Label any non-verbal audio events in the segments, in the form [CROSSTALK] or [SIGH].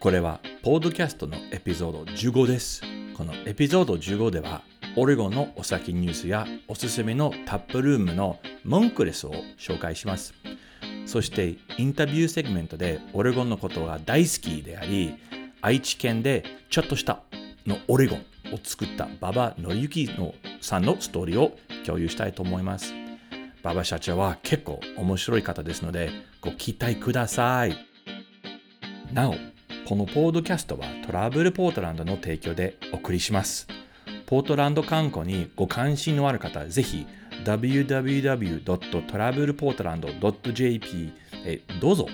これはポッドキャストのエピソード15です。このエピソード15ではオレゴンのお酒ニュースやおすすめのタップルームのモンクレスを紹介します。そしてインタビューセグメントでオレゴンのことが大好きであり愛知県でちょっとしたのオレゴンを作った馬場紀之のさんのストーリーを共有したいと思います。馬場社長は結構面白い方ですのでご期待ください。なお、このポードキャストはトラブルポートランドの提供でお送りします。ポートランド観光にご関心のある方、ぜひ www.travelportland.jp へどうぞ。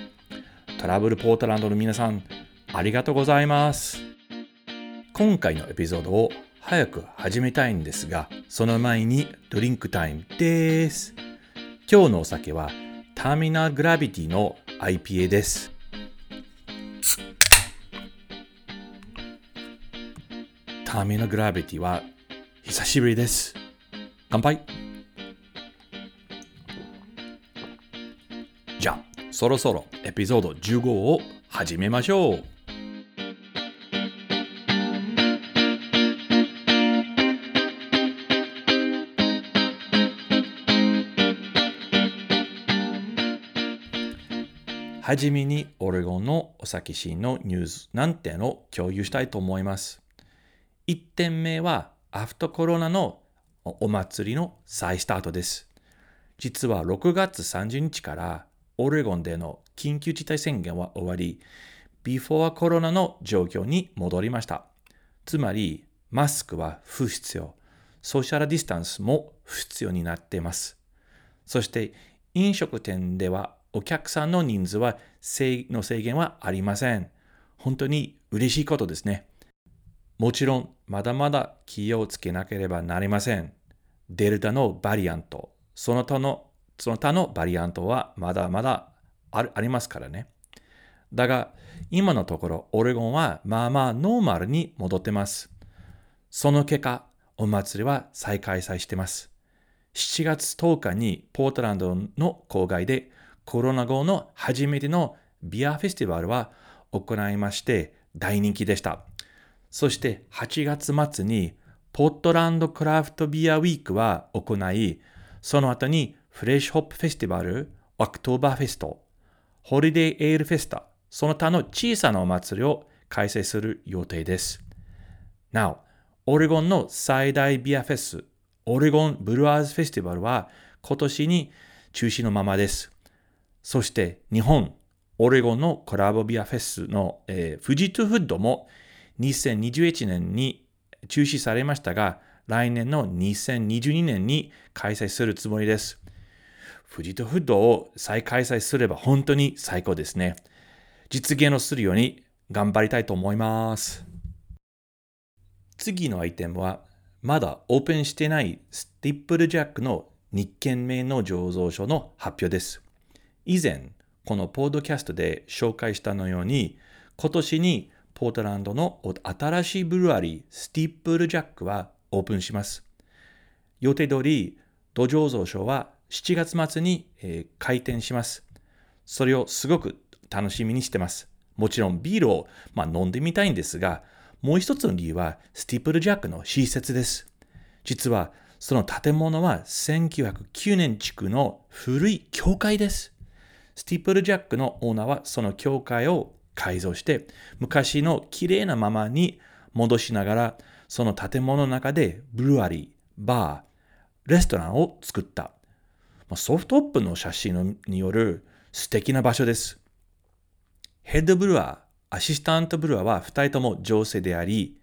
トラブルポートランドの皆さん、ありがとうございます。今回のエピソードを早く始めたいんですが、その前にドリンクタイムです。今日のお酒はターミナルグラビティの IPA です。ターミナルグラビティは久しぶりです。乾杯じゃあ、そろそろエピソード15を始めましょう。はじめにオレゴンのお酒シーンのニュースなんてのを共有したいと思います。1点目はアフターコロナのお祭りの再スタートです。実は6月30日からオレゴンでの緊急事態宣言は終わり、ビフォーコロナの状況に戻りました。つまり、マスクは不必要。ソーシャルディスタンスも不必要になっています。そして、飲食店ではお客さんの人数はの制限はありません。本当に嬉しいことですね。もちろん、まだまだ気をつけなければなりません。デルタのバリアント、その他のその他のバリアントはまだまだありますからね。だが、今のところ、オレゴンはまあまあノーマルに戻ってます。その結果、お祭りは再開催してます。7月10日にポートランドの郊外でコロナ後の初めてのビアフェスティバルは行いまして大人気でした。そして8月末に Portland Craft Beer Week は行い、その後に Fresh Hop Festival、オクトーバーフェスト、 Holiday Ale Festa、その他の小さなお祭りを開催する予定です。なお、オレゴンの最大ビアフェス、 Oregon Brewers Festival は今年に中止のままです。そして日本、オレゴンのコラボビアフェスの、えー、 Fuji to Hood も2021年に中止されましたが、来年の2022年に開催するつもりです。 Fuji to Hood を再開催すれば本当に最高ですね。実現をするように頑張りたいと思います。次のアイテムは、まだオープンしてない Steeplejack の日券名の醸造所の発表です。以前、このポードキャストで紹介したのように、今年にポートランドの新しいブルワリー、スティップルジャックはオープンします。予定通り、土壌蔵賞は7月末に、えー、開店します。それをすごく楽しみにしてます。もちろんビールを、まあ、飲んでみたいんですが、もう一つの理由はスティップルジャックの施設です。実はその建物は1909年地区の古い教会です。スティープルジャックのオーナーはその教会を改造して、昔の綺麗なままに戻しながら、その建物の中でブルワリー、バー、レストランを作った。ソフトオープの写真による素敵な場所です。ヘッドブルワー、アシスタントブルワーは2人とも女性であり、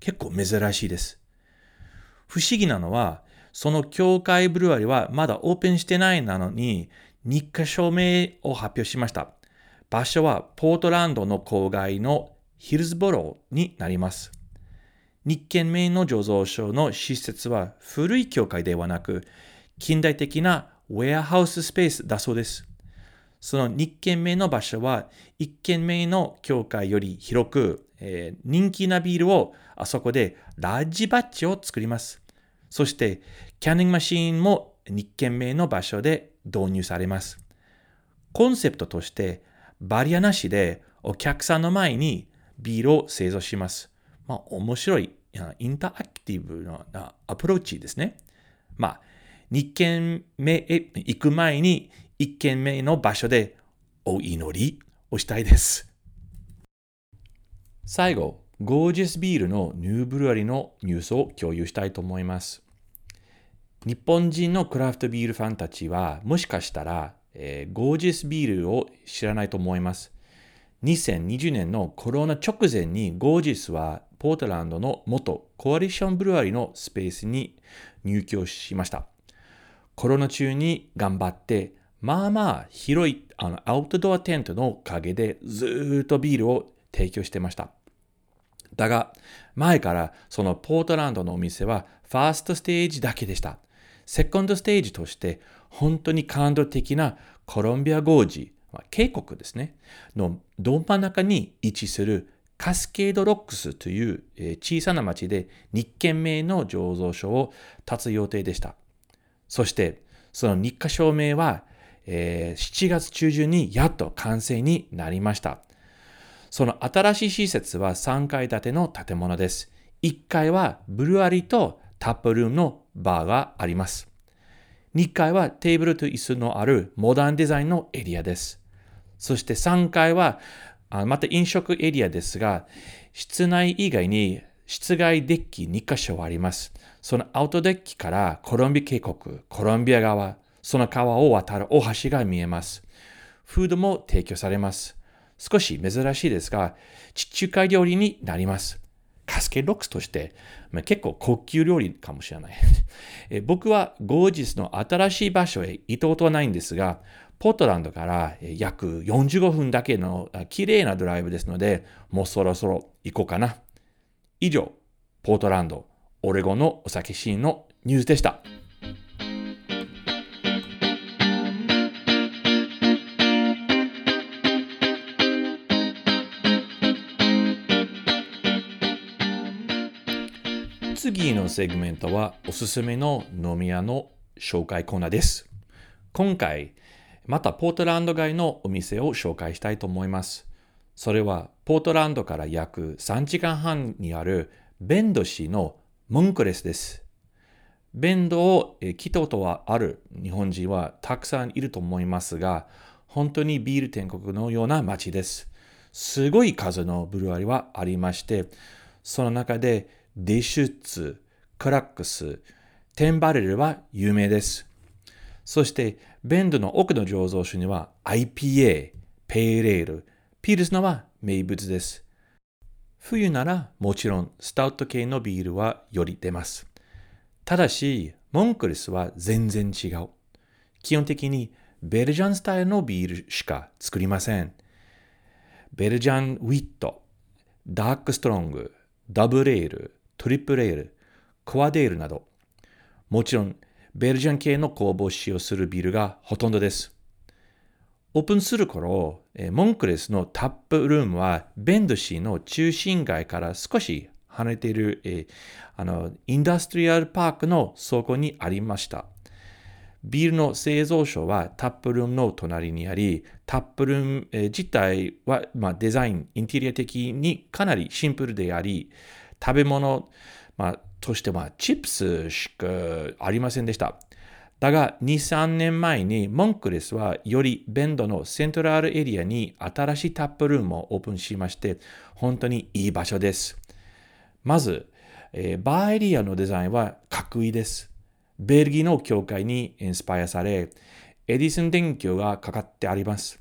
結構珍しいです。不思議なのは、その教会ブルワリーはまだオープンしてないなのに、日課証明を発表しました。場所はポートランドの郊外のヒルズボローになります。日建名の醸造所の施設は古い教会ではなく、近代的なウェアハウススペースだそうです。その日建名の場所は、一軒目の教会より広く、えー、人気なビールをあそこで large batch を作ります。そして、 canning machine も二軒目の場所で導入されます。コンセプトとして、バリアなしでお客さんの前にビールを製造します。まあ、面白い、インタラクティブなアプローチですね。まあ、2軒目へ行く前に1軒目の場所でお祈りをしたいです。最後、ゴージャスビールのニューブルアリのニュースを共有したいと思います。日本人のクラフトビールファンたちはもしかしたら、えー、ゴージャスビールを知らないと思います。2020年のコロナ直前にゴージスはポートランドの元コアリションブルワリのスペースに入居しました。コロナ中に頑張って、まあまあ広いあのアウトドアテントのおかげでずっとビールを提供してました。だが、前からそのポートランドのお店はファーストステージだけでした。セコンドステージとして本当に感動的なコロンビアゴージ、渓谷ですね、のど真ん中に位置するカスケードロックスという、小さな町で日軒名の醸造所を建つ予定でした。そして、その日課証明は、えー、7月中旬にやっと完成になりました。その新しい施設は3階建ての建物です。1階はブルワリとタップルームのバーがあります。2階はテーブルと椅子のあるモダンデザインのエリアです。そして3階はまた飲食エリアですが、室内以外に室外デッキ2カ所あります。そのアウトデッキからコロンビア渓谷、コロンビア川、その川を渡る大橋が見えます。フードも提供されます。少し珍しいですが、地中海料理になります。カスケロックスとして、まあ、結構高級料理かもしれない [LAUGHS] え。僕はゴージスの新しい場所へ行ったことはないんですが、ポートランドから約45分だけの綺麗なドライブですので、もうそろそろ行こうかな。以上、ポートランド、オレゴンのお酒シーンのニュースでした。次のセグメントはおすすめの飲み屋の紹介コーナーです。今回、またポートランド街のお店を紹介したいと思います。それはポートランドから約3時間半にあるベンド市のモンクレスです。ベンドを来たことはある日本人はたくさんいると思いますが、本当にビール天国のような街です。すごい数のブルワリはありまして、その中でデシュッツ、クラックス、テンバレルは有名です。そして、ベンドの奥の醸造所には IPA、ペイレール、ピルスナは名物です。冬ならもちろんスタウト系のビールはより出ます。ただし、モンクレスは全然違う。基本的にベルジャンスタイルのビールしか作りません。ベルジャンウィット、dark strong、double ale、triple ale、quad ale など、もちろん Belgian 系の酵母を使用するビールがほとんどです。オープンする頃、 Monkless のタップルームはベンド市の中心街から少し離れている、あの industrial park の倉庫にありました。ビールの製造所はタップルームの隣にあり、タップルーム、自体は、まあ、デザイン、インテリア的にかなりシンプルであり、食べ物、まあ、としてはチップスしかありませんでした。だが、2、3年前にモンクレスはよりベンドのセントラルエリアに新しいタップルームをオープンしまして、本当にいい場所です。まず、えー、バーエリアのデザインはかっこいいです。ベルギーの教会にインスパイアされ、エディソン電球がかかってあります。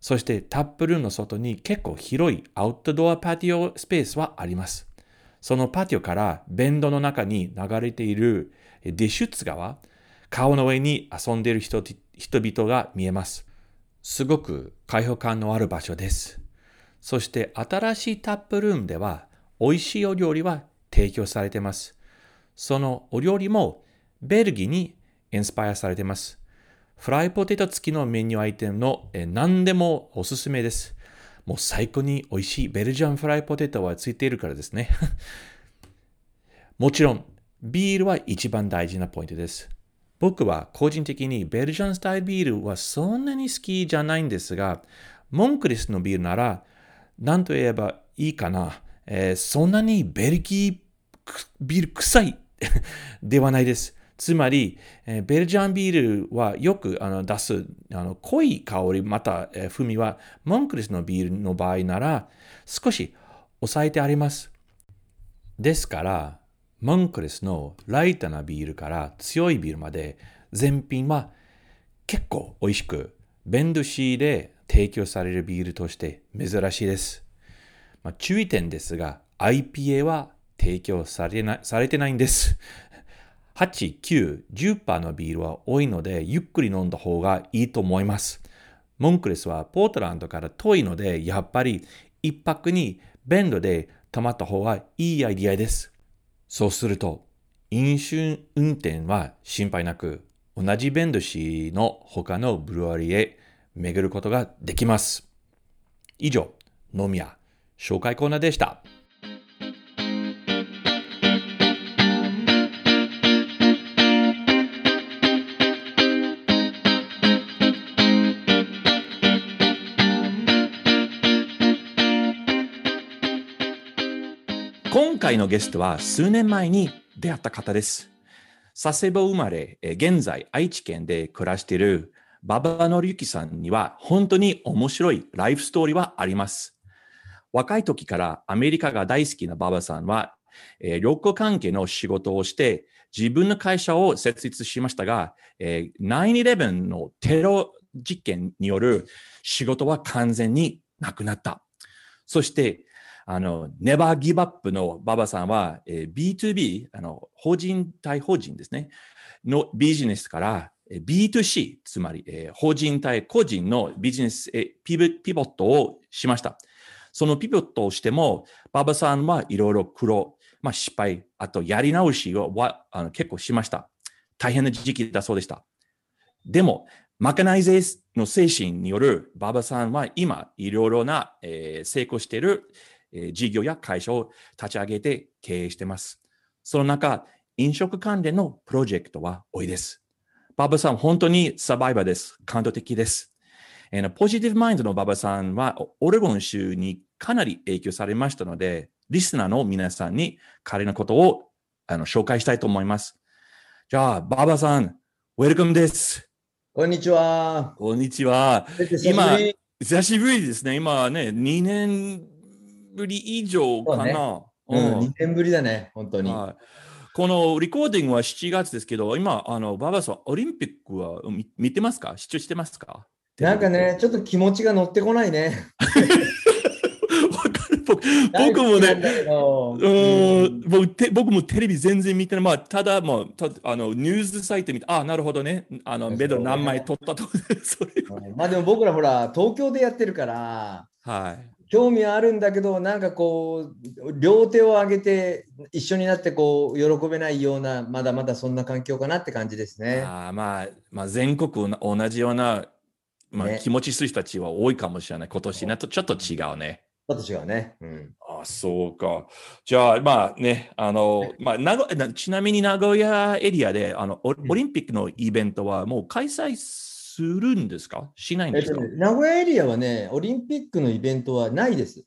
そしてタップルームの外に結構広いアウトドアパティオスペースはあります。そのパティオからベンドの中に流れているデシュツ川、川の上に遊んでいる人人々が見えます。すごく開放感のある場所です。そして新しいタップルームでは美味しいお料理は提供されています。そのお料理もベルギーにインスパイアされています。フライポテト付きのメニューアイテムの何でもおすすめです。もう最高に美味しいベルジャンフライポテトはついているからですね。[LAUGHS] もちろん、ビールは一番大事なポイントです。僕は個人的にベルジャンスタイルビールはそんなに好きじゃないんですが、モンクリスのビールなら何と言えばいいかな。えー、そんなにベルギービール臭い [LAUGHS] ではないです。つまり、えー、ベルジャンビールはよくあの出すあの濃い香り、また、えー、風味は、モンクリスのビールの場合なら少し抑えてあります。ですから、モンクリスのライトなビールから強いビールまで全品は結構美味しく、ベンドシーで提供されるビールとして珍しいです。まあ、注意点ですが、IPA は提供されなされてないんです。8、9、10%のビールは多いので、ゆっくり飲んだ方がいいと思います。モンクレスはポートランドから遠いので、やっぱり一泊にベンドで泊まった方がいいアイディアです。そうすると、飲酒運転は心配なく、同じベンド市の他のブルワリーへ巡ることができます。以上、飲み屋紹介コーナーでした。回のゲストは数年前に出会った方です。佐世保生まれ、現在愛知県で暮らしている馬場紀之さんには本当に面白いライフストーリーはあります。若い時からアメリカが大好きな馬場さんは、えー、旅行関係の仕事をして自分の会社を設立しましたが、えー、9-11のテロ実験による仕事は完全になくなった。そして、あの、ネバーギブアップの馬場さんは、えー、B2B、あの、法人対法人ですね、のビジネスから B2C、つまり、えー、法人対個人のビジネス、えピピボットをしました。そのピボットをしても、馬場さんはいろいろ苦労、まあ、失敗、あとやり直しをはあの結構しました。大変な時期だそうでした。でも、マカナイゼーの精神による馬場さんは今、いろいろな、えー、成功している、事業や会社を立ち上げて経営しています。その中、飲食関連のプロジェクトは多いです。ババさん、本当にサバイバーです。感動的です。ポジティブマインドのババさんは、オレゴン州にかなり影響されましたので、リスナーの皆さんに彼のことをあの紹介したいと思います。じゃあ、ババさん、ウェルカムです。こんにちは。こんにちは。今、久しぶりですね。今ね、2年ぶり以上かな。ね、うん、2年ぶりだね、本当に。はい。このリコーディングは7月ですけど、今、あのババさん、オリンピックは見てますか？視聴してますか？なんかね、ちょっと気持ちが乗ってこないね。僕僕もね、うん。僕て、僕もテレビ全然見てない。まあ、ただ、もうたあのニュースサイト見て、あなるほどね。あのベド何枚取ったと。[LAUGHS] それまあでも僕らほら、東京でやってるから、はい、興味はあるんだけど、なんかこう、両手を上げて一緒になってこう、喜べないような、まだまだそんな環境かなって感じですね。あまあ、まあ、全国同じような、まあ、気持ちする人たちは多いかもしれない。今年なとちょっと違うね。ちょっと違うね。うん、あそうか。じゃあ、まあね、あの、まあ、名古ちなみに名古屋エリアであのオリンピックのイベントはもう開催するんですか？しないんですか、えっとね、名古屋エリアはね、オリンピックのイベントはないです。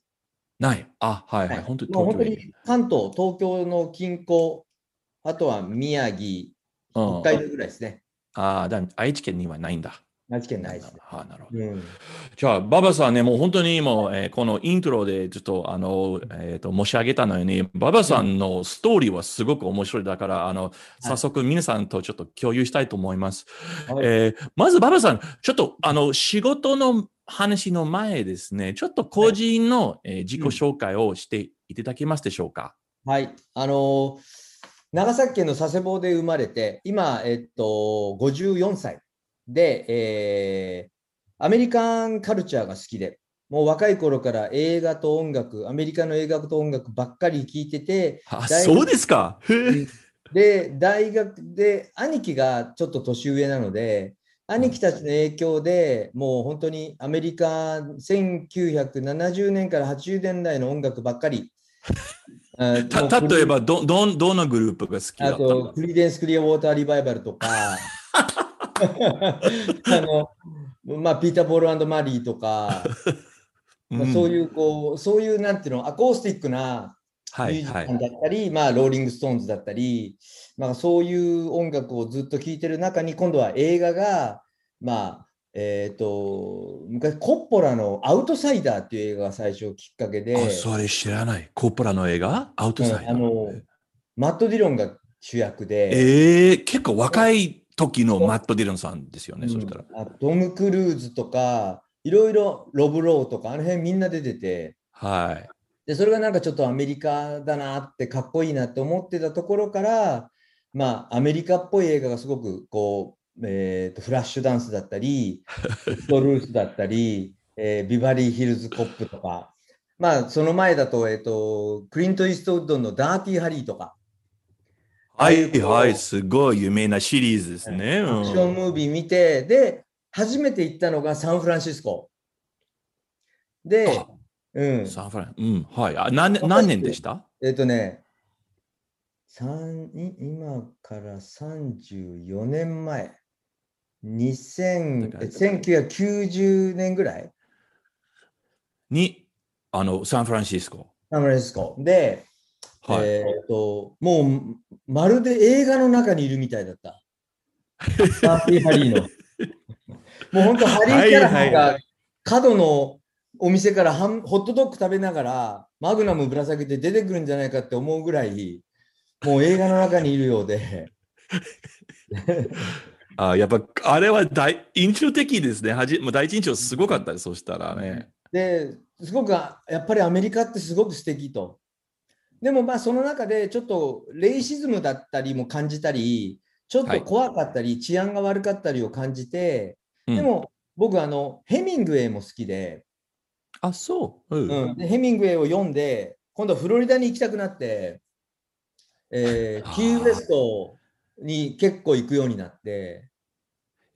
ない。あ、はいはい。はい、本当に本当に関東、東京の近郊、あとは宮城、北海道ぐらいですね。ああ、だ愛知県にはないんだ。愛知県ないですね。はあ、なるほど。うん、じゃあ、馬場さんね、もう本当にもう、えー、このイントロでちょっと、あの、えっ、ー、と、申し上げたのように、馬場さんのストーリーはすごく面白いだから、あの、早速皆さんとちょっと共有したいと思います。はい、えー、まず、馬場さん、ちょっと、あの、仕事の話の前ですね、ちょっと個人の、はい、えー、自己紹介をしていただけますでしょうか？はい。あの長崎県の佐世保で生まれて、今、えっと、54歳で、えー、アメリカンカルチャーが好きで、もう若い頃から映画と音楽、アメリカの映画と音楽ばっかり聴いてて、あ、そうですか？で、大学で、兄貴がちょっと年上なので、兄貴たちの影響でもう本当にアメリカ1970年から80年代の音楽ばっかり。[LAUGHS] 例えばど、どん、どんなグループが好きだあったの？と、クリデンス・クリア・ウォーター・リバイバルとか、[LAUGHS] あの、まあ、ピーター・ポールマリーとか、[LAUGHS] まあ、そういう、こう、そういう、なんていうの、アコースティックなはい、ミュージシャンはい。だったり、まあ、ローリング・ストーンズだったり、まあ、そういう音楽をずっと聴いてる中に、今度は映画が、まあ、えっ、と、昔、コッポラのアウトサイダーっていう映画が最初きっかけで、あ、それ知らない。コッポラの映画？アウトサイダー？うんあのマット・ディロンが主役で、ええ結構若い時のマット・ディロンさんですよね、うん。そしたら。あトム・クルーズとか、いろいろロブ・ローとか、あの辺みんな出てて、はい。で、それがなんかちょっとアメリカだなって、かっこいいなって思ってたところから、まあ、アメリカっぽい映画がすごく、こう、えーと、フラッシュダンスだったり、[LAUGHS] ストルースだったり、えービバリー・ヒルズ・コップとか、まあ、その前だと、えっ、と、クリント・イーストウッドのダーティー・ハリーとか、はい、はい、すごい有名なシリーズですね。アクションムービー見て、で、初めて行ったのがサンフランシスコ。であ、うん、サンフラン、うん、はい。あ何年何年でした？えっ、とね、今から34年前、2000だからえ1990年ぐらい、に、あの、サンフランシスコ。サンフランシスコ。で、はい。えっ、と、もうまるで映画の中にいるみたいだった。パーティーハリーの。[LAUGHS] もう本当、ハリーキャラはいはいが角のお店からハンホットドッグ食べながら、マグナムぶら下げて出てくるんじゃないかって思うぐらい、もう映画の中にいるようで。[LAUGHS] あやっぱ、あれは大印象的ですね。はじもう第一印象すごかったです、そしたらね。で、すごくあやっぱりアメリカってすごく素敵と。でもまあその中でちょっとレイシズムだったりも感じたり、ちょっと怖かったり、治安が悪かったりを感じて、うんでも僕あのヘミングウェイも好きで、あ、そう。うんうん、でヘミングウェイを読んで、今度はフロリダに行きたくなって、えー [LAUGHS] キーウェストに結構行くようになって、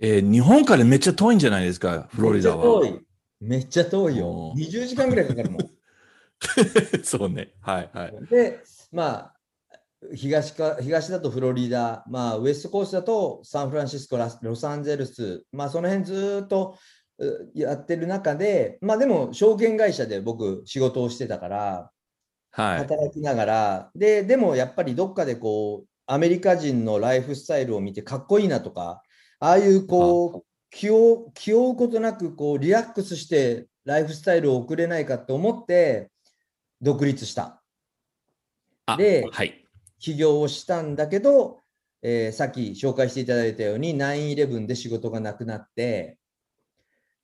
えー日本からめっちゃ遠いんじゃないですか、フロリダは。めっちゃ遠い。めっちゃ遠いよお。ー20時間ぐらいかかるもん。[LAUGHS] そうね。はいはい。で、まあ、東か東だとフロリダ、まあ、ウエストコーストだとサンフランシスコ、ラスロサンゼルス、まあ、その辺ずーっとうやってる中で、まあでも証券会社で僕仕事をしてたから、はい。働きながら、で、でもやっぱりどっかでこう、アメリカ人のライフスタイルを見てかっこいいなとか、ああいうこう、気を気負うことなくこうリラックスしてライフスタイルを送れないかと思って独立した。あではい。起業をしたんだけど、えーさっき紹介していただいたように9-11で仕事がなくなって、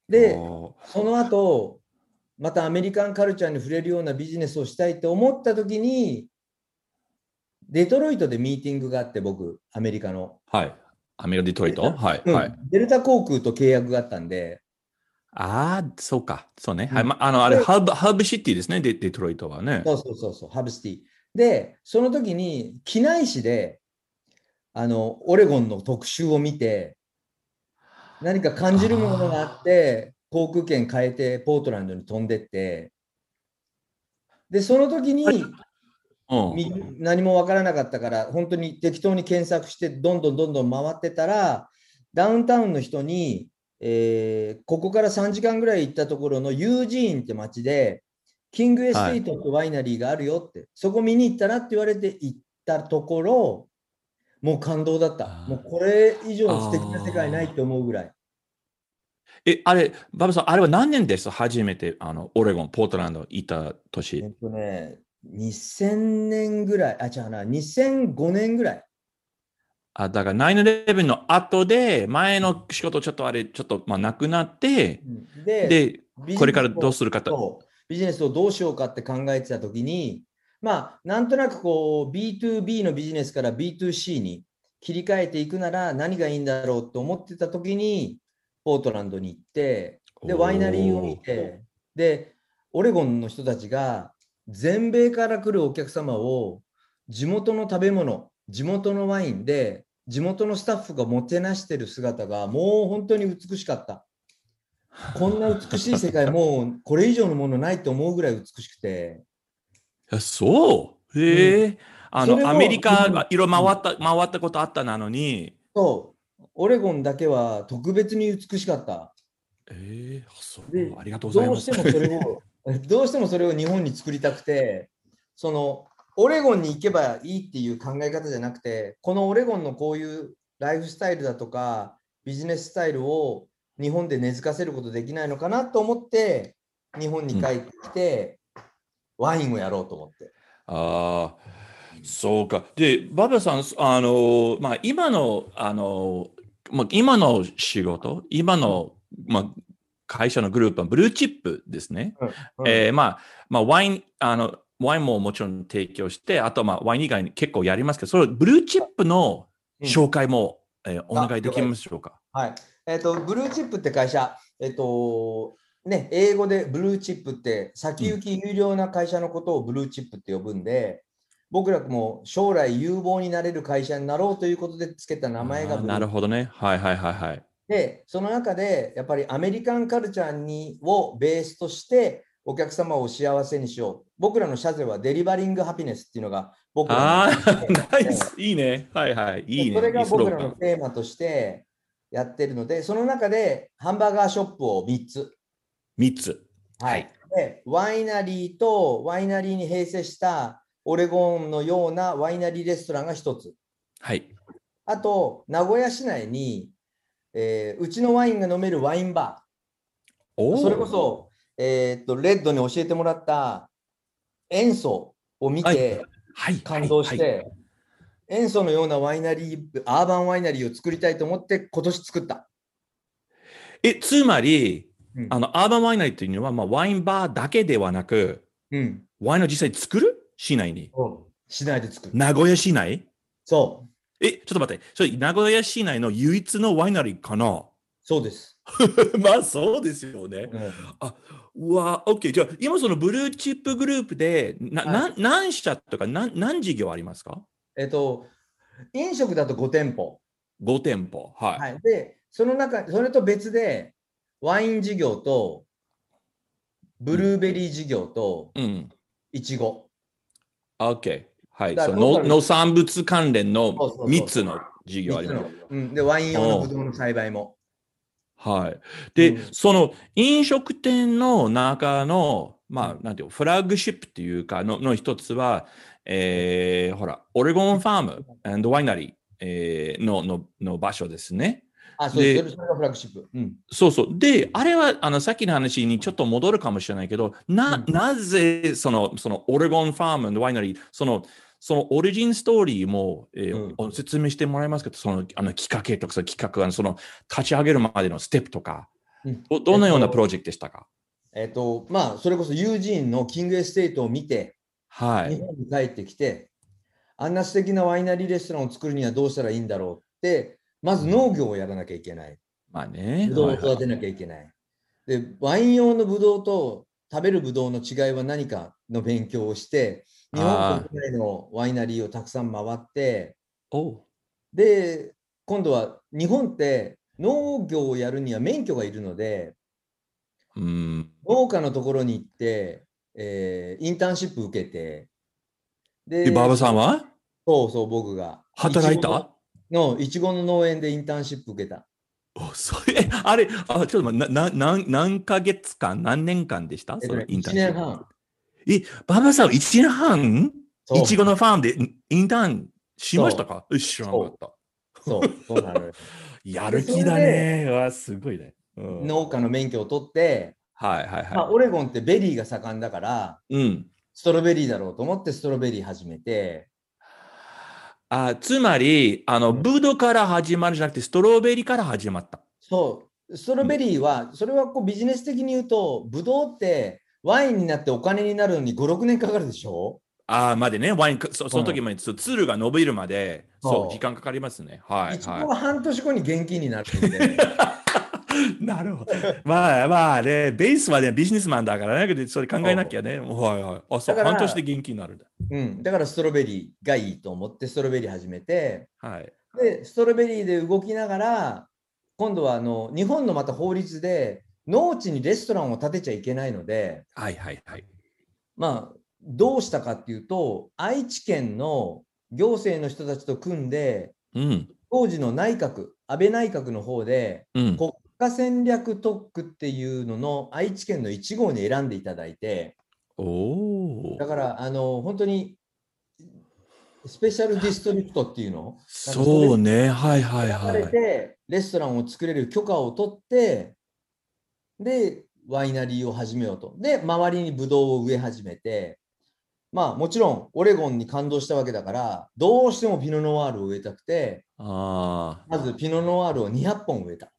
で、その後、またアメリカンカルチャーに触れるようなビジネスをしたいと思った時に、デトロイトでミーティングがあって、僕、アメリカの。はい。アメリカ・デトロイト？はい。うんはい。デルタ航空と契約があったんで、ああ、そうか。そうね。うんはい。ま、あの、あれ、でハブ、ハブシティですね、デデトロイトはね。そうそうそうそう、ハブシティ。で、その時に、機内紙で、あの、オレゴンの特集を見て、何か感じるものがあって、航空券変えて、ポートランドに飛んでって、で、その時に、うん。み何もわからなかったから、本当に適当に検索して、どんどんどんどん回ってたら、ダウンタウンの人に、えーここから3時間ぐらい行ったところのユージーンって町で、キングエステイトってワイナリーがあるよって、そこ見に行ったらって言われて行ったところ、もう感動だった。もうこれ以上素敵な世界ないって思うぐらい。え、あれ、バブさん、あれは何年です？初めて、あの、オレゴン、ポートランド行ったえ年っ。とね、2000年ぐらい、あ、違うな、2005年ぐらい。あ、だから9-11の後で、前の仕事ちょっとあれ、ちょっと、まあ、なくなって、で、で、これからどうするかと。ビジネスをどうしようかって考えてたときに、まあ、なんとなくこう、B2B のビジネスから B2C に切り替えていくなら何がいいんだろうと思ってたときに、ポートランドに行って、で、ワイナリーを見て、で、オレゴンの人たちが全米から来るお客様を地元の食べ物、地元のワインで、地元のスタッフがもてなしてる姿がもう本当に美しかった。[LAUGHS] こんな美しい世界、もうこれ以上のものないと思うぐらい美しくて。あそう？へえ、あそれものアメリカがいろいろ回った、回ったことあったなのに、そう、オレゴンだけは特別に美しかった。えー、そうでありがとうございます。どうしてもそれを、[LAUGHS] どうしてもそれを日本に作りたくて、そのオレゴンに行けばいいっていう考え方じゃなくて、このオレゴンのこういうライフスタイルだとか、ビジネススタイルを日本で根付かせることできないのかなと思って、日本に帰ってきて、ワインをやろうと思って。ああ、そうか。で、ババさん、あの、まあ、今の、あの、まあ、今の仕事、今の、まあ、会社のグループはブルーチップですね。うんえーまあ、まあ、ワイン、あの、ワインももちろん提供して、あと、まあ、ワイン以外に結構やりますけど、それ、ブルーチップのうん紹介も、えーお願いできますでしょうか？はい。えっ、と、ブルーチップって会社、えっ、と、ね、英語でブルーチップって先行き有料な会社のことをブルーチップって呼ぶんで、僕らも将来有望になれる会社になろうということでつけた名前がなるほどね。はいはいはいはい。で、その中でやっぱりアメリカンカルチャーにをベースとしてお客様を幸せにしよう。僕らの社税はデリバリングハピネスっていうのが僕らの。[LAUGHS] [LAUGHS] いいね。はいはい。いいね。それが僕らのテーマとしてやってるので、その中でハンバーガーショップを3つ。3つ。はい。で、ワイナリーとワイナリーに併設したオレゴンのようなワイナリーレストランが1つ。はい。あと、名古屋市内に、えーうちのワインが飲めるワインバー。おーそれこそ、えーっと、レッドに教えてもらった塩素を見てはい、感動しはいて、塩素のようなワイナリー、アーバンワイナリーを作りたいと思って今年作った。え、つまり、うんあの、アーバンワイナリーというのは、まあ、ワインバーだけではなく、うん。ワインを実際作る？市内に。市内で作る。名古屋市内？そう。え、ちょっと待って。それ、名古屋市内の唯一のワイナリーかな？そうです。[LAUGHS] まあ、そうですよね。うわ、OK。じゃあ、今そのブルーチップグループで、な、はいな何社とか何、何事業ありますか？えっと、飲食だと5店舗。?5 店舗。はい。はい。で、その中、それと別で、ワイン事業と、ブルーベリー事業と、うん。いちご。OK。はい。その農産物関連のそうそうそう3つの事業あります。うん。で、ワイン用のブドウの栽培も。はい。で、うんその飲食店の中の、まあ、なんていうのフラッグシップっていうかのの一つは、えー、ほら、オレゴンファームワイナリー、えーののの場所ですね。あ、そうでです。それそれがフラッグシップ。うん。そうそう。で、あれは、あの、さっきの話にちょっと戻るかもしれないけど、な、うんなぜ、その、その、オレゴンファームワイナリー、その、その origin story も、えーうんお説明してもらえますか？その、あの、きっかけとか、その企画、あのその、立ち上げるまでのステップとか、うんどどのようえっとなプロジェクトでしたか、えっと、まあ、それこそユージーンのキングエステートを見て、はい。日本に帰ってきて、あんな素敵なワイナリーレストランを作るにはどうしたらいいんだろうって、まず農業をやらなきゃいけない。まあね。ブドウをはいはい育てなきゃいけない。で、ワイン用のブドウと食べるブドウの違いは何かの勉強をして、日本国内のワイナリーをたくさん回って、おで、今度は日本って農業をやるには免許がいるので、うん。農家のところに行って、えーインターンシップ受けて、でで、馬場さんは？そうそう、僕が。働いた？ののいちごの農園でインターンシップ受けた。おそれ、あれ、あ、ちょっと待って、な、な、何何ヶ月間、何年間でした？えっとねそのインターンシップ1年半。え、馬場さん、1年半？いちごのファームでインターンしましたか？え知らなかった。そう、そうなのよ。[LAUGHS] やる気だね。うわ、すごいね。うん農家の免許を取って、はいはいまあ、はオレゴンってベリーが盛んだから、い。うん。ストロベリーだろうと思ってストロベリー始めて、あつまり、あの、うんブドウから始まるじゃなくて、ストロベリーから始まった。そう、ストロベリーは、それはこうビジネス的に言うと、ブドウってワインになってお金になるのに5、6年かかるでしょ？ああ、までね、ワイン、そその時まで、そうツルが伸びるまで、そう、時間かかりますね。はいいちごはは半年後に現金になるんで、い。[LAUGHS] なるほど。まあまあね、ベースはね、ビジネスマンだからね、それ考えなきゃね。はいはい。あ、そう、半年で元気になるんだ。うん、だからストロベリーがいいと思ってストロベリー始めて、はい。で、ストロベリーで動きながら、今度はあの日本のまた法律で、農地にレストランを建てちゃいけないので、はいはいはい。まあ、どうしたかっていうと、愛知県の行政の人たちと組んで、うん。当時の内閣、安倍内閣の方で、うん。国家戦略特区っていうのの愛知県の1号に選んでいただいて、おおだ。から、あの、本当に、スペシャルディストリクトっていうの？そうね。はいはいはい。て、レストランを作れる許可を取って、で、ワイナリーを始めようと。で、周りにブドウを植え始めて、まあもちろんオレゴンに感動したわけだから、どうしてもピノノワールを植えたくて、ああ。まずピノノワールを200本植えた。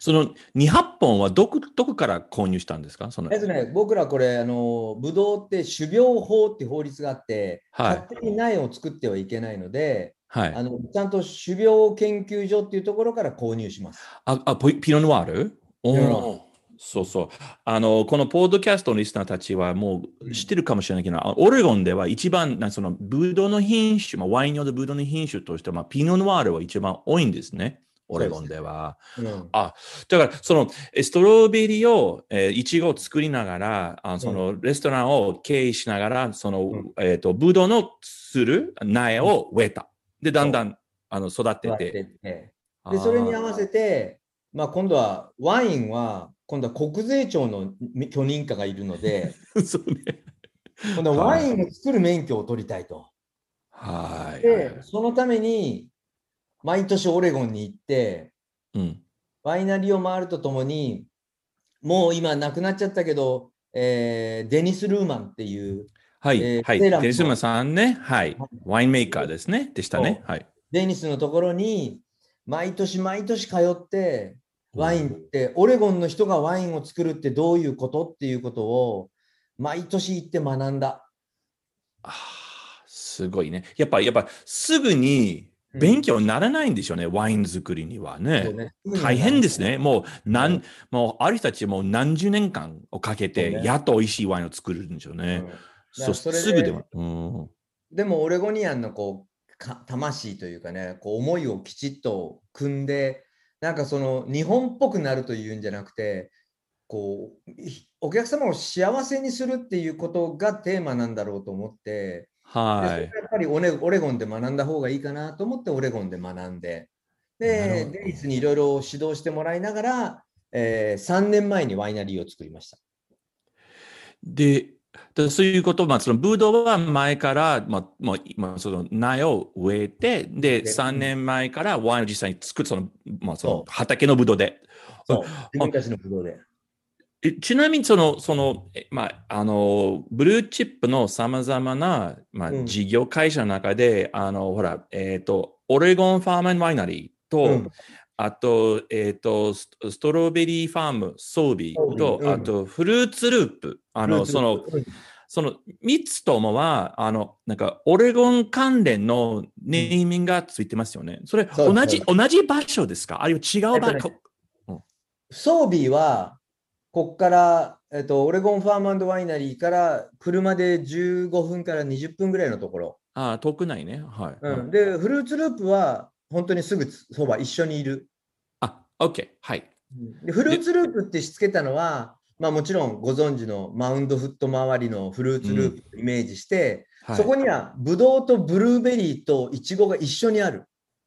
その200本はどこどこから購入したんですか？そのえっとね、僕らこれ、あの、ブドウって種苗法って法律があって、はい勝手に苗を作ってはいけないので、はい。あのちゃんと種苗研究所っていうところから購入します。あ、あピノノワール？お。そうそう。あの、このポッドキャストのリスナーたちはもう知ってるかもしれないけど、あオレゴンでは一番、なそのブドウの品種、まあ、ワイン用のブドウの品種として、まあ、ピノノワールは一番多いんですね。オレゴンでは。うんだから、その、えストロベリーを、えーいちごを作りながら、あその、レストランを経営しながら、その、うんえっ、と、ブドウのする苗を植えた。で、だんだん、あの、育てて。てで、それに合わせて、まあ、今度はワインは、今度は国税庁の許認可がいるので、[LAUGHS] そうね。今度はワインを作る免許を取りたいと。はい。で、そのために、毎年オレゴンに行って、うん。ワイナリーを回るとともに、もう今亡くなっちゃったけど、えーデニス・ルーマンっていう、はい。えーはい。セーラムのデスマさんね。はいはい。ワインメーカーですね。でしたね。はい。デニスのところに、毎年毎年通って、ワインって、オレゴンの人がワインを作るってどういうことっていうことを、毎年行って学んだ。あーすごいね。やっぱ、やっぱ、すぐに勉強にならないんでしょうね。ワイン作りにはね。ね大変ですね。もう、なんうんもう、ある人たちもう何十年間をかけて、やっと美味しいワインを作るんでしょううんね。だそからそれですぐでも。うん。でもオレゴニアンのこうか魂というかね、こう思いをきちっと組んで、なんかその日本っぽくなるというんじゃなくて、こうひお客様を幸せにするっていうことがテーマなんだろうと思って、ではい。やっぱりオレオレゴンで学んだ方がいいかなと思ってオレゴンで学んで、で、デニスにいろいろ指導してもらいながら、え3年前にワイナリーを作りました。で、でそういうこと、まあ、そのブドウは前から、まあ、まあ、まあ、その苗を植えて、で、で3年前からワインを実際に作る、その、まあ、その畑のブドウで。そう。自分たちのブドウで。えちなみに、その、その、えまあ、あの、ブルーチップの様々な、まあ、うん。事業会社の中で、あの、ほら、えっ、と、オレゴンファームワイナリーと、うんあと、えっ、とス、ストロベリーファーム、ソービーと、あと、フルーツループ。あの、その、うんその3つともは、あの、なんか、オレゴン関連のネーミングがついてますよね。それ、同じ、そ同じ場所ですか？あるいは違う場所？えっとね、ソービーは、ここから、えっと、オレゴンファームワイナリーから車で15分から20分ぐらいのところ。ああ、遠くないね。はい。うん、で、フルーツループは本当にすぐそば、一緒にいる。あ、OK。はい。でフルーツループってしつけたのは、まあ、もちろんご存知のマウンドフット周りのフルーツループをイメージして、はい、そこにはブドウとブルーベリーとイチゴが一緒にある。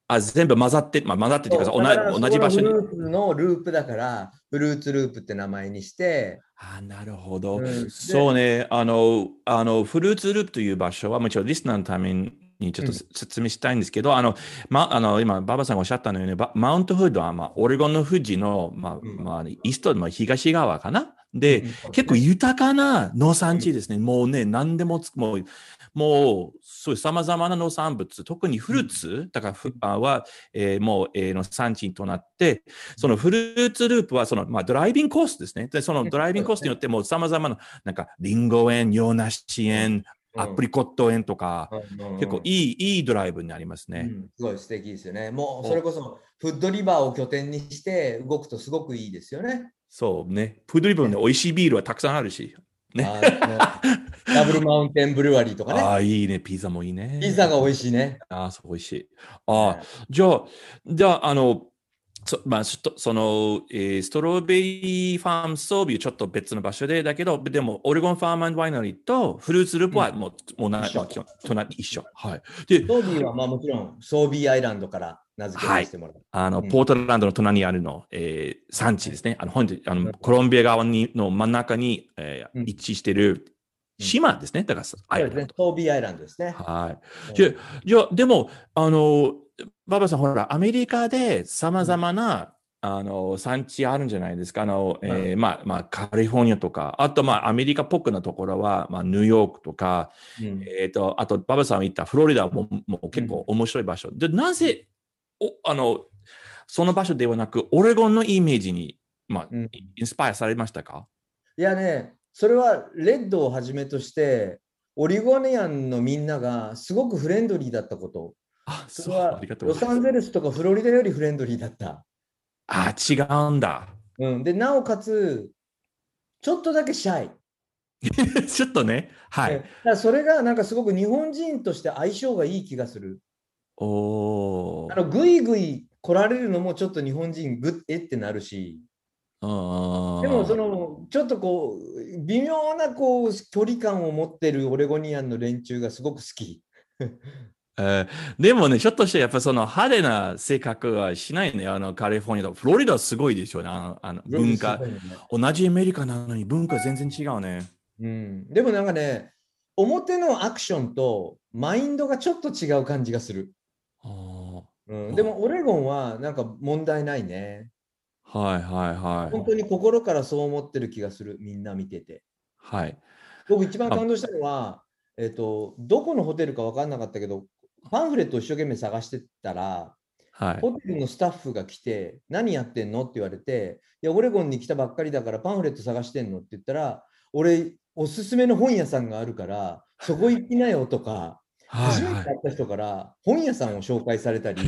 あ、全部混ざって、まあ、混ざってっていうかそうだから同じ、場所にフルーツのループだから、フルーツループって名前にして、あ、なるほど。うんそうね。あの、あの、フルーツループという場所は、もちろんリスナーのためにちょっとうん。説明したいんですけど、あの、ま、あの、今、馬場さんがおっしゃったのように、ばマウントフードは、まあ、オレゴンの富士の、まあ、うん。まあ、イースト、まあ、東側かな？で、うん結構豊かな農産地ですね。もうね、何でもつもう、もう、そういう様々な農産物、特にフルーツ、だからふあは、えーもう、えーの産地となって、そのフルーツループは、その、まあ、ドライビングコースですね。で、そのドライビングコースによって、もう様々な、なんか、リンゴ園、洋梨園、アプリコット園とか、結構いい、いいドライブになりますね。うんすごい素敵ですよね。もうそれこそフッドリバーを拠点にして動くとすごくいいですよね。そうね。フードリブンで美味しいビールはたくさんあるし。ね。[LAUGHS] ダブルマウンテンブルワリーとかね。ああ、いいね。ピザもいいね。ピザが美味しいね。ああ、そう、美味しい。ああ、じゃあ、じゃあ、あの、そまあ、そその、えーストロベリーファームソービーはちょっと別の場所で、だけど、でも、オレゴンファームワイナリーとフルーツループはもう、もうな、一緒まあ基本隣一緒。はい。で、ソービーはまあもちろんソービーアイランドから名付けさせてもらう。あの、うんポートランドの隣にあるの、えー産地ですね。あの、本あの、コロンビア川にの真ん中に、えーうん位置している島ですね。だから、アイランドね。ソービーアイランドですね。はい。うんじゃじゃあでも、あの、ババさん、ほら、アメリカでさまざまな、あの、産地あるんじゃないですか。あの、えーまあ、まあ、カリフォルニアとか、あと、まあ、アメリカっぽくなところは、まあ、ニューヨークとか、うんえっ、と、あと、ババさんが言ったフロリダも、もう結構面白い場所。で、なぜ、お、あの、その場所ではなく、オレゴンのイメージに、まあ、うんインスパイアされましたか？いやね、それはレッドをはじめとして、オリゴニアンのみんながすごくフレンドリーだったこと。あ、それはロ。サンゼルスとかフロリダよりフレンドリーだった。あ、違うんだ。うん、で、なおかつ、ちょっとだけシャイ。[LAUGHS] ちょっとね、はい。ねだからそれがなんかすごく日本人として相性がいい気がする。おーあのぐいぐい来られるのもちょっと日本人ぐっえってなるし、ででもそのちょっとこう微妙なこう距離感を持ってるオレゴニアンの連中がすごく好き。えーでもね、ちょっとしてやっぱその派手な性格はしないね。あのカリフォルニアとフロリダはすごいでしょうね。あのあの文化ね同じアメリカなのに文化全然違うね。うん、でもなんかね、表のアクションとマインドがちょっと違う感じがする。あーうん、でもオレゴンはなんか問題ないね。はいはいはい。本当に心からそう思ってる気がする、みんな見てて。はい。僕一番感動したのは、えっと、どこのホテルか分かんなかったけど、パンフレットを一生懸命探してたら、はい。ホテルのスタッフが来て、何やってんの？って言われて、いや、オレゴンに来たばっかりだからパンフレット探してんの？って言ったら、俺、おすすめの本屋さんがあるから、そこ行きなよとか、初めて会った人から本屋さんを紹介されたり、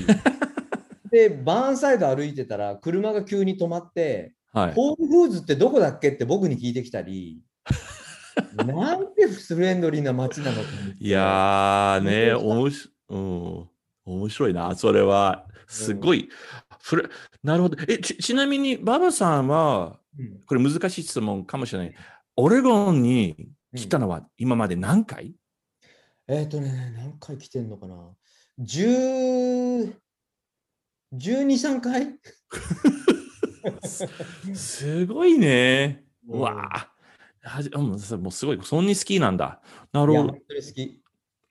[LAUGHS] で、バーンサイド歩いてたら、車が急に止まって、はい。ホールフーズってどこだっけ？って僕に聞いてきたり、[LAUGHS] なんてフレンドリーな街なの？いやーね、本当おもし、うん、面白いな、それは。すごい。フレなるほど。え、ちちなみに、ババさんは、うんこれ難しい質問かもしれない。オレゴンに来たのは今まで何回、えっ、とね、何回来てんのかな ?10、12、3回？[LAUGHS] すごいね。うんうわあ。もうすごい。そんなに好きなんだ。ないるや、ほど好き。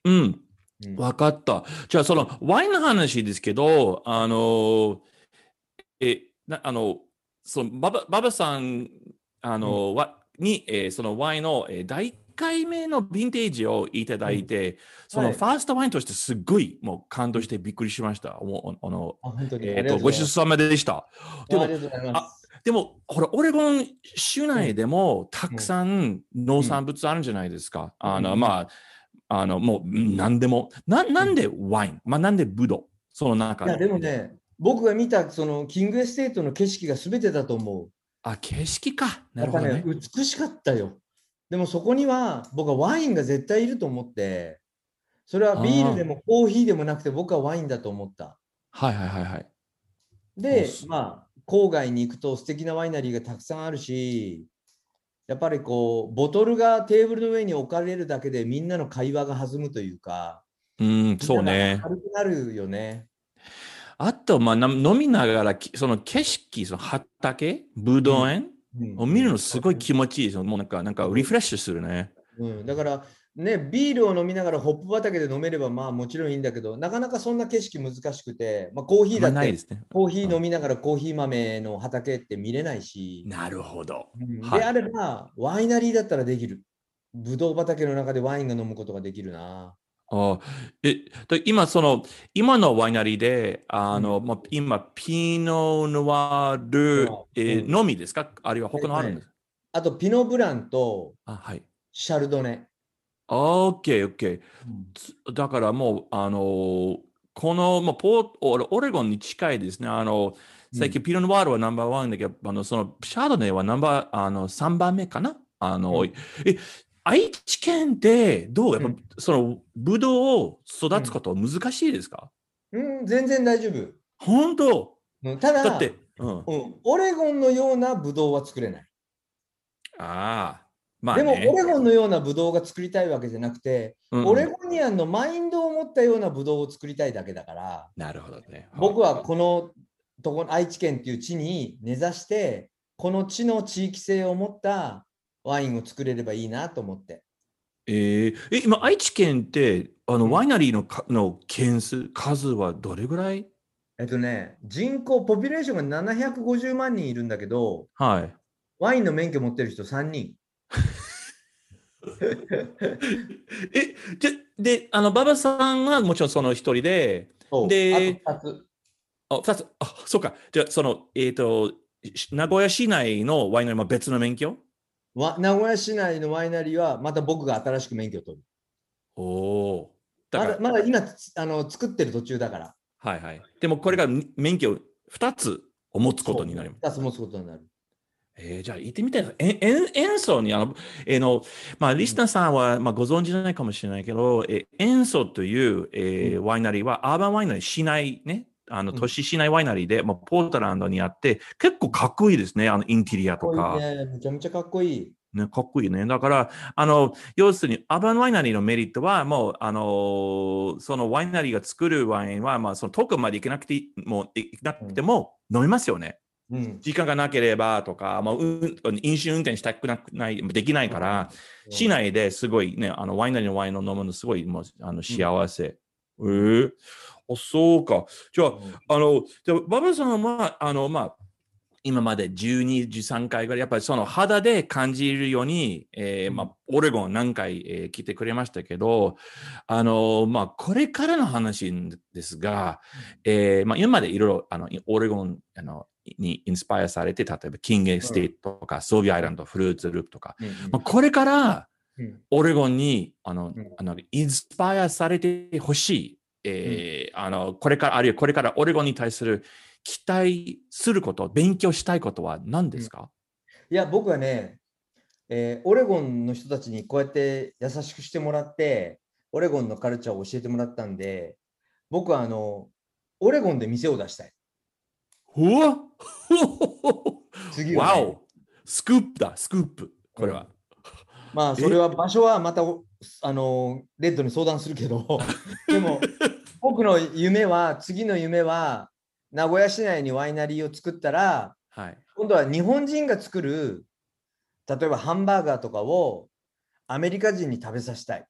うん。うんわかった。じゃあ、そのワインの話ですけど、あの、え、なあの、そのババババさん、あの、わに、えーそのワインの、えー第1回目のヴィンテージをいただいて、そのはいファーストワインとしてすっごいもう感動してびっくりしました。もうあの。えっ、ありがと、ごちそうさまでした。でもあ。でも、ほら、オレゴン州内でもたくさん農産物あるんじゃないですか。あの、うんまあ、あの、もう、うん何でも。な、なんでワイン？まあ、なんでブドウ？その中いや、でも。ね、僕が見たそのキングエステートの景色が全てだと思う。あ、景色か。なるほどね。美しかったよ。でもそこには僕はワインが絶対いると思って、それはビールでもコーヒーでもなくて僕はワインだと思った。はいはいはいはい。でまあ、郊外に行くと素敵なワイナリーがたくさんあるし、やっぱりこう、ボトルがテーブルの上に置かれるだけでみんなの会話が弾むというか、うん、そうね。軽くなるよね。あと、まあ、な飲みながら、きその景色、その畑、ブドウ園うんを見るのすごい気持ちいいですよ。もうなんか、なんかリフレッシュするね。うん、だから、ね、ビールを飲みながらホップ畑で飲めればまあもちろんいいんだけど、なかなかそんな景色難しくて、まあ、コーヒーまだってあないですね。コーヒー飲みながらコーヒー豆の畑って見れないし、なるほど。うんはいであればワイナリーだったらできる。ブドウ畑の中でワインが飲むことができるな。あえで今、その、今のワイナリーで、あの、まあ、今、ピノヌワール、えーうんのみですか？あるいは他のあるんです、あとピノブランとあ、はい。シャルドネ。OK、OK。つだからもう、あの、この、まあ、ポーオオレゴンに近いですね。あの、最近、ピロノワールはナンバーワンだけど、あの、その、シャードネはナンバー、あの、3番目かな？あの、うん。え、愛知県ってどう？やっぱ、うん。その、ブドウを育つことは難しいですか、うん、全然大丈夫。本当？うんただだって、うん。うん、オレゴンのようなブドウは作れない。ああ、まあでも、ね。オレゴンのようなブドウが作りたいわけじゃなくて、うんオレゴニアンのマインドを持ったようなブドウを作りたいだけだから、なるほどね。僕はこのとこ愛知県っていう地に根ざして、この地の地域性を持ったワインを作れればいいなと思って。えーえ、今、愛知県って、あの、うんワイナリーのかの件数、数はどれぐらい？えっとね、人口、ポピュレーションが750万人いるんだけど、はい。ワインの免許持ってる人3人。[LAUGHS] え、で、で、あの、馬場さんはもちろんその一人で、であと2つ。あ、二つ、あ、そうか。じゃあ、その、えっ、と、し名古屋市内のワイナリーも別の免許？わ名古屋市内のワイナリーはまた僕が新しく免許を取る。おおまから、だまだ今つあの作ってる途中だから。はいはい。でも、これが免許二つを持つことになります。2つ持つことになる。えーじゃあ行ってみたいな。え演演奏に、あの、えーの、まあ、リスナーさんは、まあ、ご存知じゃないかもしれないけど、えー演奏という、えーワイナリーは、アーバンワイナリー、市内ね、あの、うん都市市内ワイナリーで、まあ、ポートランドにあって、結構かっこいいですね。あの、インテリアとか。ね、めちゃめちゃかっこいい。ね、かっこいいね。だから、あの、要するに、アーバンワイナリーのメリットは、もう、あの、そのワイナリーが作るワインは、まあ、その遠くまで行けなくていい、もう、行かなくても飲めますよね。うん。時間がなければとか、まあ、うん飲酒運転したくなくない、できないから、市内ですごいね、あの、ワイナリーのワインを飲むのすごい、もう、あの、幸せ。ええあ、そうか。じゃあ、あの、じゃあ馬場さんは、あの、まあ、今まで12、13回ぐらい、やっぱりその肌で感じるように、えーまあ、オレゴン何回、えー来てくれましたけど、あの、まあ、これからの話ですが、えーまあ、今までいろいろ、あの、オレゴン、あの、にインスパイアされて、例えば、キングエステートとか、ソービーアイランド、フルーツループとか、まあ、これから、うん。オレゴンに、あの、うん。あの、インスパイアされてほしい。えーあの、これから、あるいはこれからオレゴンに対する期待すること、勉強したいことは何ですか、いや、僕はね、えーオレゴンの人たちにこうやって優しくしてもらって、オレゴンのカルチャーを教えてもらったんで、僕はあの、オレゴンで店を出したい。うわ次は、ね。わおスクープだ、スクープ。これは。まあ、え？それは場所はまた、おあの、レッドに相談するけど、[LAUGHS] でも、僕の夢は、次の夢は、名古屋市内にワイナリーを作ったら、はい。今度は日本人が作る、例えばハンバーガーとかをアメリカ人に食べさせたい。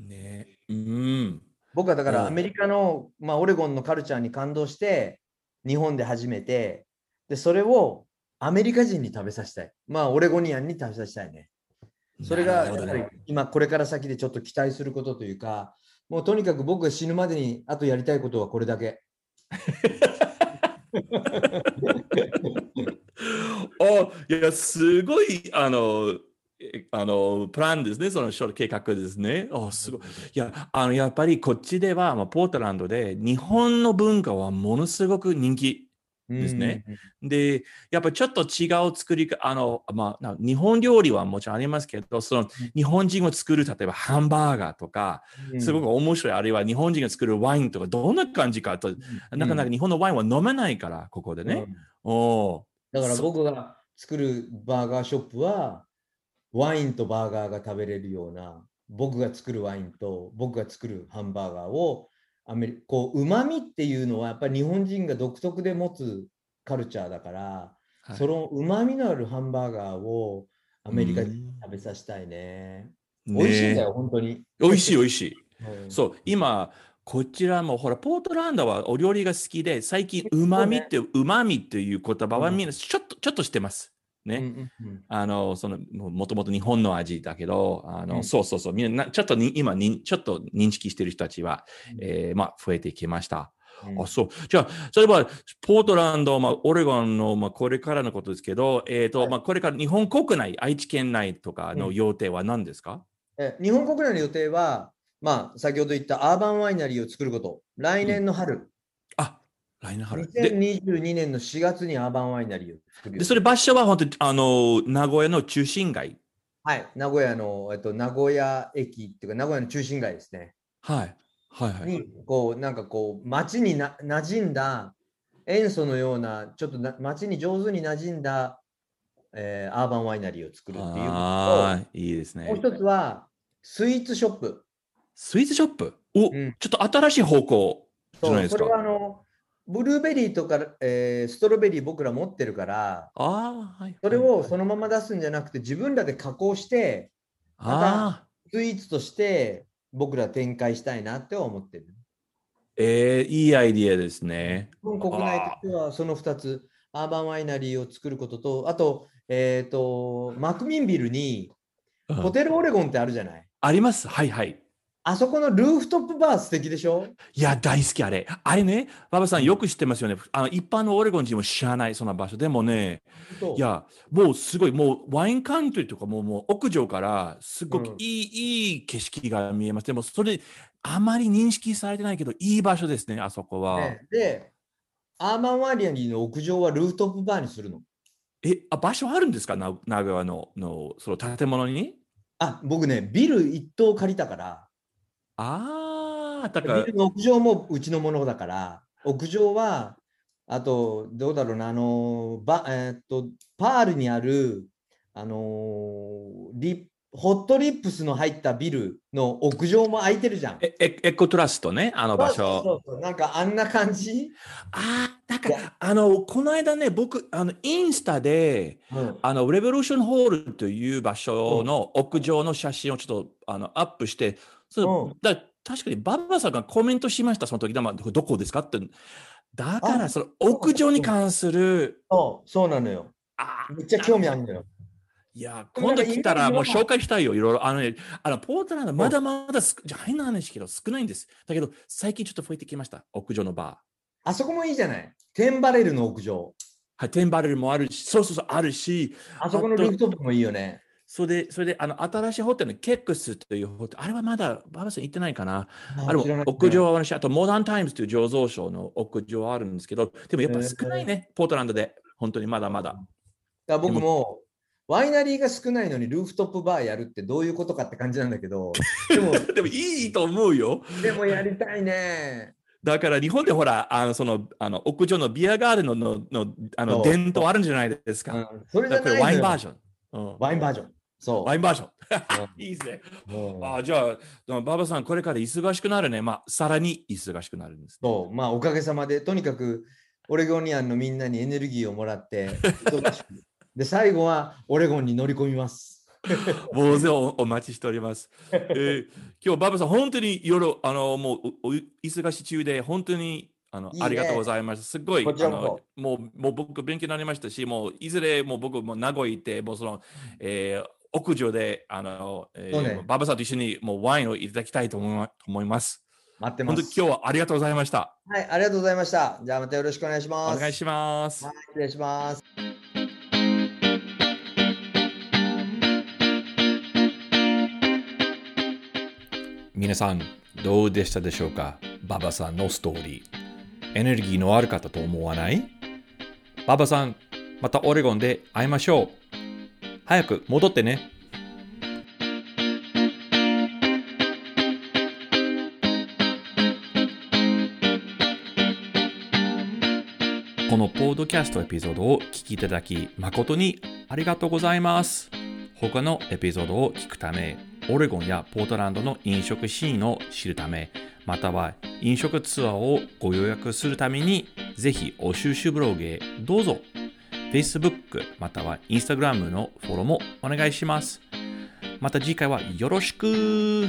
ねうん。僕はだかうんらアメリカの、まあ、オレゴンのカルチャーに感動して、日本で始めて、で、それをアメリカ人に食べさせたい。まあ、オレゴニアンに食べさせたいね。それが今これから先でちょっと期待することというか、もうとにかく僕が死ぬまでにあとやりたいことはこれだけ。[LAUGHS] おいや、すごい、あの、えあの、プランですね、その計画ですね。おすごい。いや、あの、やっぱりこっちでは、まあ、ポートランドで日本の文化はものすごく人気ですねで、やっぱりちょっと違う作りか、あの、まあ、な日本料理はもちろんありますけど、その日本人が作る、例えばハンバーガーとか、うん。すごく面白い、あるいは日本人が作るワインとか、どんな感じかと、なかなか日本のワインは飲めないから、ここでね。うんおーだからそ僕が作るバーガーショップは、ワインとバーガーが食べれるような、僕が作るワインと僕が作るハンバーガーを、アメリこう、旨味っていうのはやっぱり日本人が独特で持つカルチャーだから、はいその旨味のあるハンバーガーをアメリカ人にうん食べさせたいね。ね美味しいんだよ、本当に。美味しい、美味しい。うんそう、今、こちらも、ほら、ポートランドはお料理が好きで、最近、うまみって、うまみっていう言葉はうんみんなちょっと、ちょっとしてます。ね。うんうんうん。あの、その、もともと日本の味だけど、あの、うん。そうそうそう、みんな、ちょっとに今に、ちょっと認識してる人たちは、うん。えーまあ、増えてきました。うん。あ、そう。じゃあ、例えば、ポートランド、まあ、オレゴンの、まあ、これからのことですけど、えっ、と、はい。まあ、これから日本国内、愛知県内とかのうん。予定は何ですか、え日本国内の予定は、まあ、先ほど言ったアーバンワイナリーを作ること、来年の春、あ、来年春。で、2022年の4月にアーバンワイナリーを作るでそれ場所は本当に、あの、名古屋の中心街。はい、名古屋の、えっと、名古屋駅っていうか、名古屋の中心街ですね。はい。はいはい。に、こう、なんかこう、街にな馴染んだ、塩素のような、ちょっとな街に上手に馴染んだ、えーアーバンワイナリーを作るっていうことと、ああ、いいですね。もう一つは、スイーツショップ。スイーツショップ？お、うんちょっと新しい方向じゃないですか。そうそれはあの、ブルーベリーとか、えーストロベリー僕ら持ってるから、ああ、はい。それをその、のまま出すんじゃなくて、自分らで加工して、ああ、スイーツとして僕ら展開したいなって思ってる。えー、いいアイディアですね。日本国内としてはその2つ、アーバンワイナリーを作ることと、あと、えっ、と、マクミンビルにうんホテルオレゴンってあるじゃない？あります。はいはい。あそこのルーフトップバー素敵でしょ？いや、大好きあれ。あれね、馬場さんよく知ってますよね。あの一般のオレゴン人も知らない、その場所。でもね、いや、もうすごい、もうワインカントリーとかももう屋上からすごくうんいい、いい景色が見えます。でもそれ、あまり認識されてないけど、いい場所ですね、あそこは。ねで、アーバンワイナリーの屋上はルーフトップバーにするの？え、あ、場所あるんですか？な名古屋ののその建物に？あ、僕ね、ビル一棟借りたから、ああ、だから。ビ、ルの屋上もうちのものだから、屋上は、あと、どうだろうな、あの、ばえーっと、パールにある、あのーリホットリップスの入ったビルの屋上も空いてるじゃん。えエエコトラストね、あの場所。そうそうそうなんかあんな感じ、ああ、だから、あの、この間ね、僕、あの、インスタで、うん。あの、レボリューションホールという場所の屋上の写真をちょっと、あの、アップして、そううんだ確かにババさんがコメントしました、その時、だまあどこですかって。だから、あその屋上に関する、そうそうなのよ。あーめっちゃ興味あるのよ。いや、今度来たらもう紹介したいよ、いろいろ。あのね、あの、ポートランドまだまだす、じゃあ変な話けど少ないんです。だけど、最近ちょっと増えてきました、屋上のバー。あそこもいいじゃない。テンバレルの屋上。はい、テンバレルもあるし、そうそうそう、あるし、あそこのルーフトップもいいよね。それで、それで、あの、新しいホテルのケックスというホテル、あれはまだ、ババさん行ってないかな。あれも屋上はあるし、あと、モダンタイムズという醸造所の屋上はあるんですけど、でもやっぱ少ないね、ポートランドで。本当にまだまだ。だ僕もワイナリーが少ないのにルーフトップバーやるってどういうことかって感じなんだけど、[LAUGHS] でも、でもいいと思うよ。でもやりたいね。だから日本でほら、あの、その、あの、屋上のビアガーデンの、の、のあの、伝統あるんじゃないですか。うん、それじだからゃないのよワインバージョン。うんワインバージョン。そう。ワインバージョン。うんいいですね。うんあじゃあ、馬場さん、これから忙しくなるね。まあ、さらに忙しくなるんです、ね。そう、まあおかげさまで、とにかくオレゴニアンのみんなにエネルギーをもらって、で、最後はオレゴンに乗り込みます。もうぜおお待ちしております。えー今日、馬場さん、本当に夜、あの、もうおお忙し中で、本当にあのねありがとうございます。すごい、こちらあのもう、もう僕、勉強になりましたし、もう、いずれ、もう僕、もう名古屋行って、もうその、えー屋上で、あの、えーね馬場さんと一緒にもうワインをいただきたいと思いま思います。待ってます。本当に今日はありがとうございました。はい、ありがとうございました。じゃあまたよろしくお願いします。お願いします。はい、失礼します。皆さん、どうでしたでしょうか？ババさんのストーリー。エネルギーのある方と思わない？ババさん、またオレゴンで会いましょう。早く戻ってね。このポードキャストエピソードを聞きいただき誠にありがとうございます。他のエピソードを聞くため、オレゴンやポートランドの飲食シーンを知るため、または飲食ツアーをご予約するために、ぜひお収集ブログへどうぞ。Facebook または Instagram のフォローもお願いします。また次回はよろしく